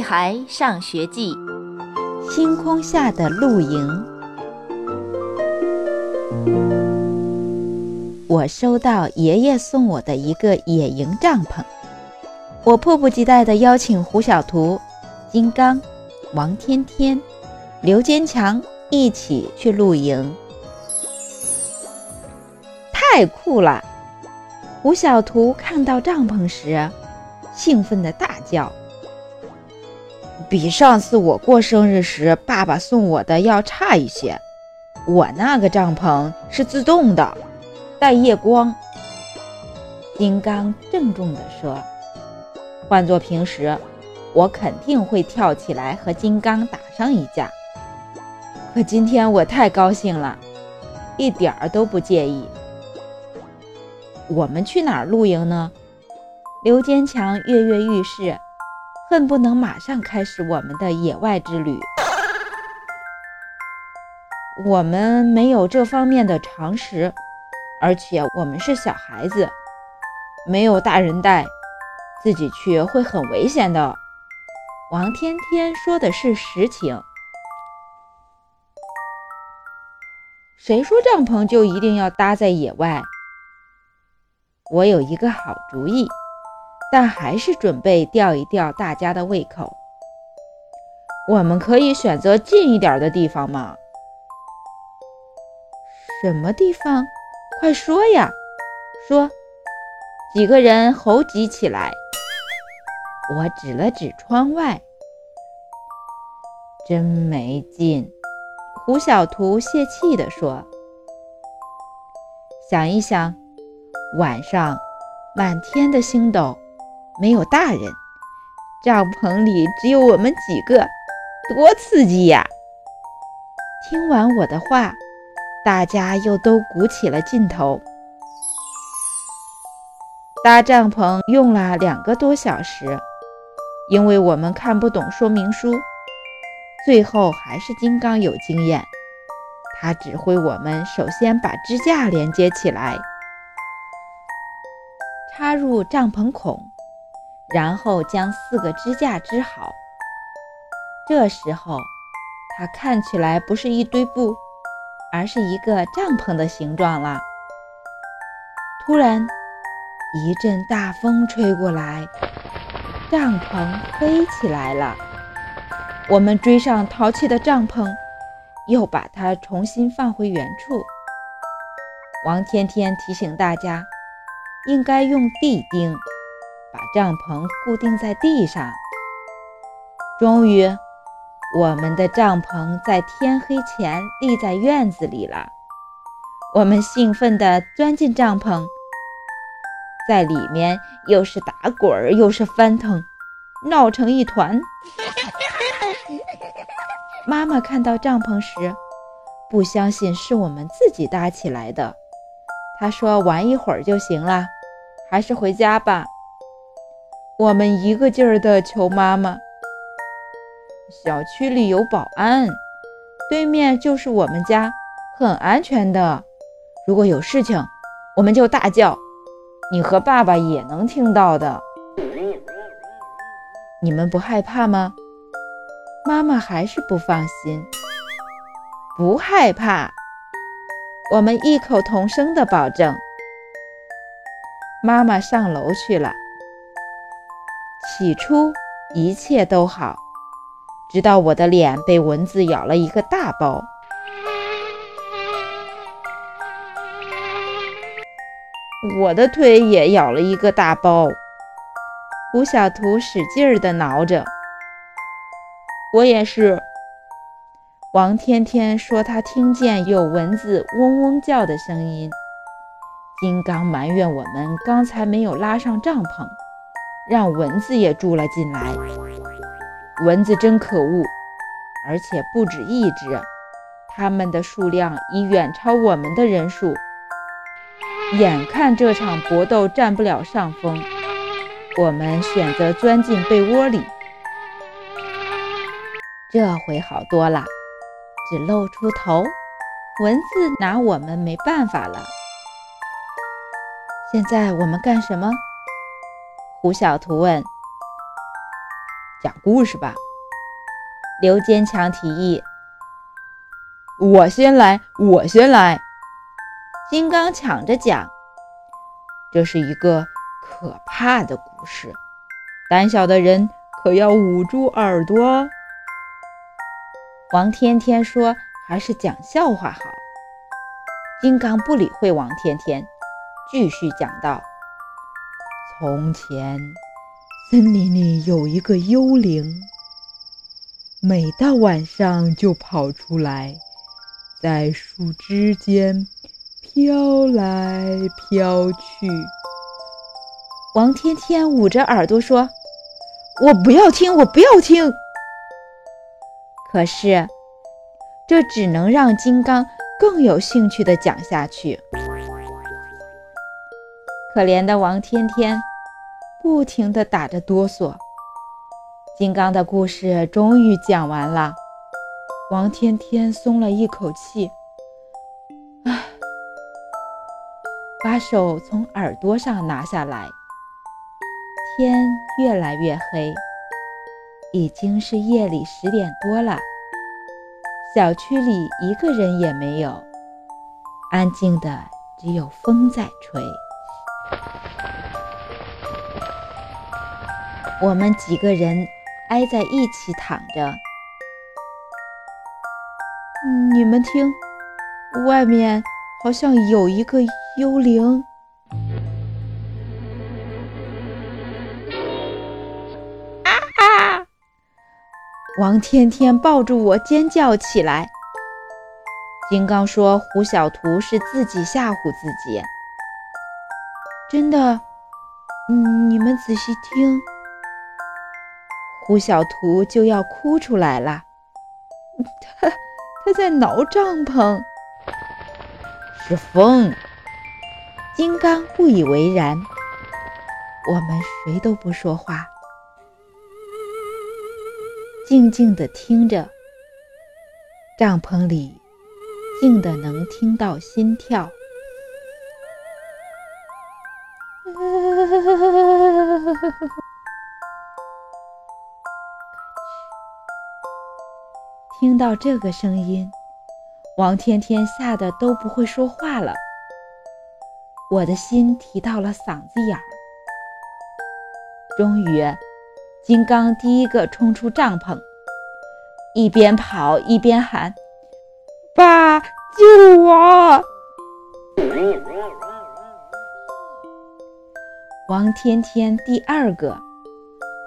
孩上学记》星空下的露营。我收到爷爷送我的一个野营帐篷，我迫不及待地邀请胡小图、金刚、王天天、刘坚强一起去露营。太酷了！胡小图看到帐篷时，兴奋地大叫：“比上次我过生日时爸爸送我的要差一些。我那个帐篷是自动的，带夜光。”金刚郑重地说：“换做平时，我肯定会跳起来和金刚打上一架。可今天我太高兴了，一点儿都不介意。”我们去哪儿露营呢？刘坚强跃跃欲试，恨不能马上开始我们的野外之旅。我们没有这方面的常识，而且我们是小孩子，没有大人带，自己去会很危险的。王天天说的是实情。谁说帐篷就一定要搭在野外？我有一个好主意，但还是准备吊一吊大家的胃口。我们可以选择近一点的地方吗？什么地方？快说呀！说！几个人猴急起来。我指了指窗外，真没劲。胡小图泄气地说：“想一想。”晚上，满天的星斗，没有大人，帐篷里只有我们几个，多刺激呀！听完我的话，大家又都鼓起了劲头。搭帐篷用了两个多小时，因为我们看不懂说明书，最后还是金刚有经验，他指挥我们首先把支架连接起来。插入帐篷孔，然后将四个支架支好。这时候，它看起来不是一堆布，而是一个帐篷的形状了。突然，一阵大风吹过来，帐篷飞起来了。我们追上淘气的帐篷，又把它重新放回原处。王天天提醒大家。应该用地钉把帐篷固定在地上。终于，我们的帐篷在天黑前立在院子里了。我们兴奋地钻进帐篷，在里面又是打滚儿又是翻腾，闹成一团。妈妈看到帐篷时，不相信是我们自己搭起来的。她说：“玩一会儿就行了，还是回家吧。”我们一个劲儿地求妈妈。小区里有保安，对面就是我们家，很安全的。如果有事情，我们就大叫，你和爸爸也能听到的。你们不害怕吗？妈妈还是不放心。不害怕。我们异口同声地保证。妈妈上楼去了。起初一切都好，直到我的脸被蚊子咬了一个大包，我的腿也咬了一个大包。胡小图使劲地挠着，我也是。王天天说：“他听见有蚊子嗡嗡叫的声音。”金刚埋怨我们刚才没有拉上帐篷，让蚊子也住了进来。蚊子真可恶，而且不止一只，它们的数量已远超我们的人数。眼看这场搏斗占不了上风，我们选择钻进被窝里。这回好多了。只露出头，蚊子拿我们没办法了。现在我们干什么？胡小图问。讲故事吧。刘坚强提议：“我先来，我先来。”金刚抢着讲：“这是一个可怕的故事，胆小的人可要捂住耳朵。”王天天说：“还是讲笑话好。”金刚不理会王天天，继续讲道：“从前，森林里有一个幽灵。”每到晚上就跑出来，在树枝间飘来飘去。王天天捂着耳朵说：“我不要听，我不要听。”可是，这只能让金刚更有兴趣的讲下去。可怜的王天天，不停地打着哆嗦。金刚的故事终于讲完了，王天天松了一口气，唉，把手从耳朵上拿下来。天越来越黑，已经是夜里十点多了。小区里一个人也没有，安静的只有风在吹。我们几个人。挨在一起躺着，你们听，外面好像有一个幽灵。啊！王天天抱住我尖叫起来。金刚说：“胡小图是自己吓唬自己。”真的，你们仔细听。胡小图就要哭出来了，他他在挠帐篷，是风。金刚不以为然，我们谁都不说话，静静地听着。帐篷里静的能听到心跳。听到这个声音，王天天吓得都不会说话了。我的心提到了嗓子眼儿。终于，金刚第一个冲出帐篷，一边跑一边喊：“爸，救我！”王天天第二个，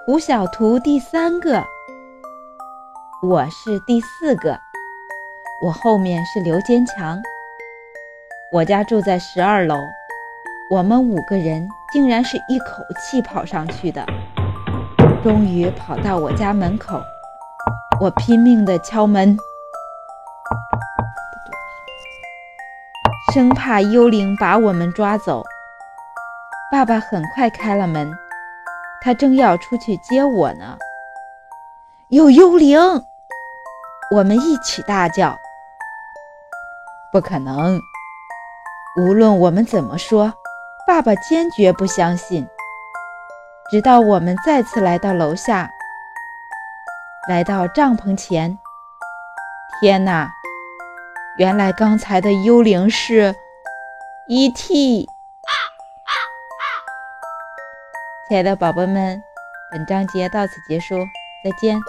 胡小图第三个。我是第四个，我后面是刘坚强。我家住在十二楼，我们五个人竟然是一口气跑上去的。终于跑到我家门口，我拼命地敲门，生怕幽灵把我们抓走。爸爸很快开了门，他正要出去接我呢。有幽灵！我们一起大叫：“不可能！”无论我们怎么说，爸爸坚决不相信。直到我们再次来到楼下，来到帐篷前，天哪！原来刚才的幽灵是 E.T. 亲爱的宝宝们，本章节到此结束，再见。